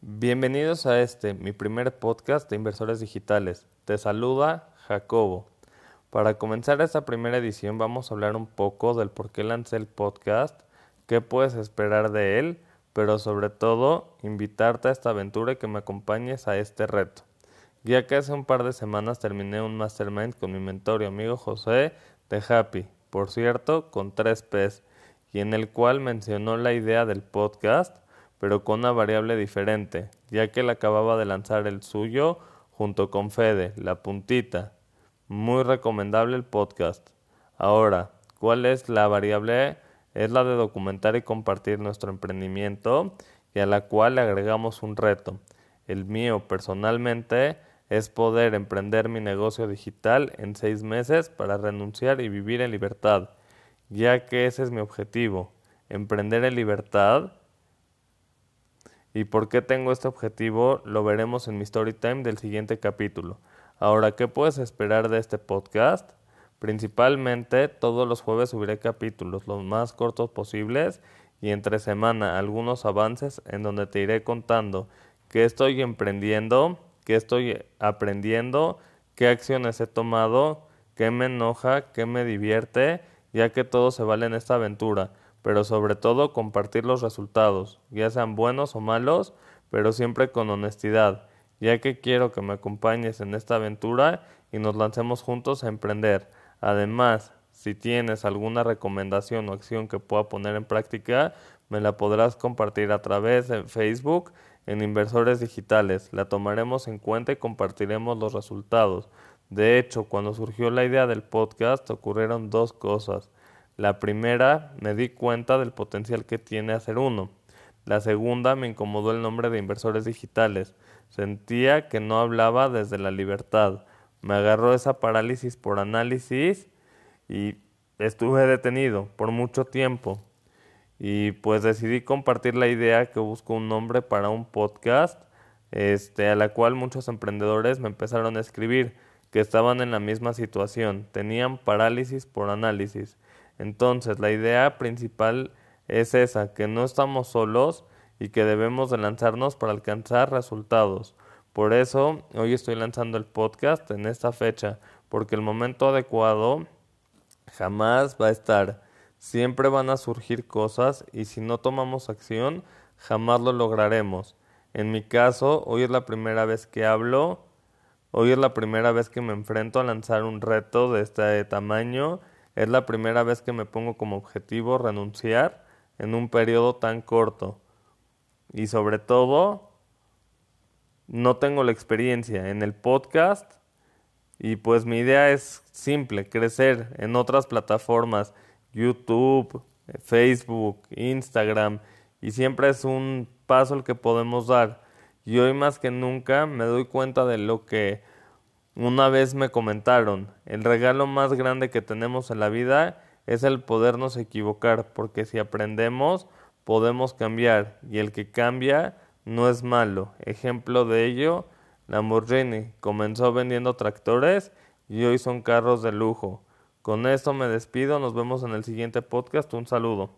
Bienvenidos a este, mi primer podcast de inversores digitales. Te saluda Jacobo. Para comenzar esta primera edición vamos a hablar un poco del por qué lancé el podcast, qué puedes esperar de él, pero sobre todo invitarte a esta aventura y que me acompañes a este reto. Ya que hace un par de semanas terminé un mastermind con mi mentor y amigo José de Happy, por cierto, con tres P's, y en el cual mencionó la idea del podcast pero con una variable diferente, ya que él acababa de lanzar el suyo junto con Fede, la puntita. Muy recomendable el podcast. Ahora, ¿cuál es la variable? Es la de documentar y compartir nuestro emprendimiento y a la cual le agregamos un reto. El mío personalmente es poder emprender mi negocio digital en seis meses para renunciar y vivir en libertad, ya que ese es mi objetivo, emprender en libertad ¿Y por qué tengo este objetivo? Lo veremos en mi story time del siguiente capítulo. Ahora, ¿qué puedes esperar de este podcast? Principalmente todos los jueves subiré capítulos los más cortos posibles y entre semana algunos avances en donde te iré contando qué estoy emprendiendo, qué estoy aprendiendo, qué acciones he tomado, qué me enoja, qué me divierte, ya que todo se vale en esta aventura pero sobre todo compartir los resultados, ya sean buenos o malos, pero siempre con honestidad, ya que quiero que me acompañes en esta aventura y nos lancemos juntos a emprender. Además, si tienes alguna recomendación o acción que pueda poner en práctica, me la podrás compartir a través de Facebook en Inversores Digitales. La tomaremos en cuenta y compartiremos los resultados. De hecho, cuando surgió la idea del podcast ocurrieron dos cosas. La primera, me di cuenta del potencial que tiene hacer uno. La segunda, me incomodó el nombre de inversores digitales. Sentía que no hablaba desde la libertad. Me agarró esa parálisis por análisis y estuve detenido por mucho tiempo. Y pues decidí compartir la idea que busco un nombre para un podcast, este, a la cual muchos emprendedores me empezaron a escribir que estaban en la misma situación, tenían parálisis por análisis entonces, la idea principal es esa, que no estamos solos y que debemos de lanzarnos para alcanzar resultados. Por eso, hoy estoy lanzando el podcast en esta fecha, porque el momento adecuado jamás va a estar. Siempre van a surgir cosas y si no tomamos acción, jamás lo lograremos. En mi caso, hoy es la primera vez que hablo, hoy es la primera vez que me enfrento a lanzar un reto de este tamaño es la primera vez que me pongo como objetivo renunciar en un periodo tan corto. Y sobre todo, no tengo la experiencia en el podcast y pues mi idea es simple, crecer en otras plataformas, YouTube, Facebook, Instagram, y siempre es un paso el que podemos dar. Y hoy más que nunca me doy cuenta de lo que una vez me comentaron, el regalo más grande que tenemos en la vida es el podernos equivocar, porque si aprendemos podemos cambiar y el que cambia no es malo. Ejemplo de ello, Lamborghini comenzó vendiendo tractores y hoy son carros de lujo. Con esto me despido, nos vemos en el siguiente podcast, un saludo.